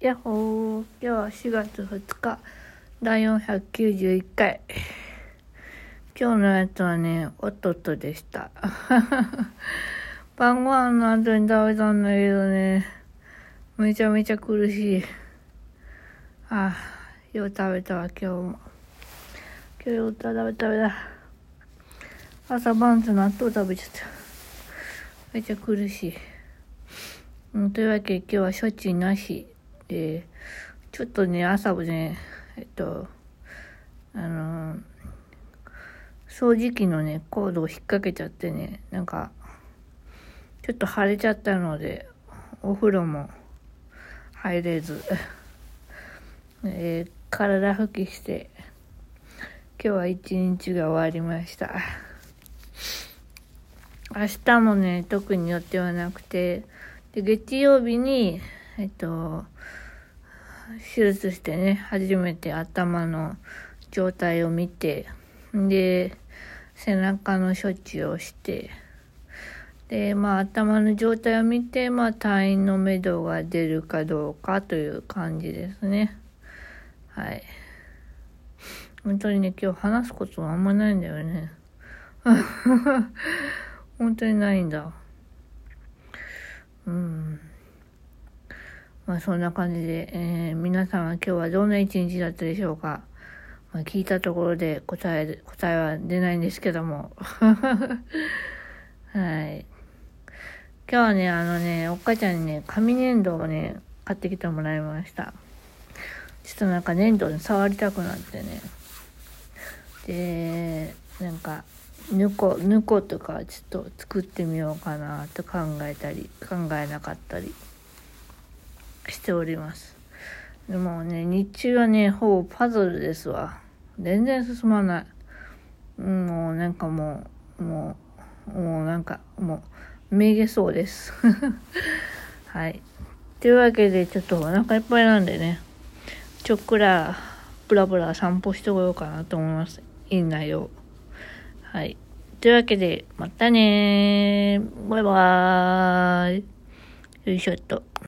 やっほー。今日は4月2日、第491回。今日のやつはね、おっとっとでした。晩ご飯の後に食べたんだけどね、めちゃめちゃ苦しい。ああ、よう食べたわ、今日も。今日よう食べた食べた。朝晩と納豆食べちゃった。めちゃ苦しい。というわけで今日は処置なしで、ちょっとね、朝もね、えっと、あの掃除機のね、コードを引っ掛けちゃってね、なんか、ちょっと腫れちゃったので、お風呂も入れず、えー体拭きして、今日は一日が終わりました。明日もね、特に予定はなくて、で、月曜日に、えっと、手術してね、初めて頭の状態を見て、で、背中の処置をして、で、まあ頭の状態を見て、まあ退院のめどが出るかどうかという感じですね。はい。本当にね、今日話すことはあんまないんだよね。本当にないんだ。うん。まあそんな感じで、えー皆さんは今日はどんな一日だったでしょうか？まあ、聞いたところで答え、答えは出ないんですけども。はい。今日はね、あのね、おっかちゃんにね、紙粘土をね、買ってきてもらいました。ちょっとなんか粘土に触りたくなってね。で、なんか、ぬこ、ぬことかちょっと作ってみようかなと考えたり、考えなかったりしております。でもね、日中はね、ほぼパズルですわ。全然進まない。もうなんかもう、もう、もうなんか、もう、めげそうです。はい。というわけで、ちょっとお腹いっぱいなんでね、ちょっくら、ブラブラ散歩してこようかなと思います。院内を。はい。というわけで、またね。バイバーイ。よいしょっと。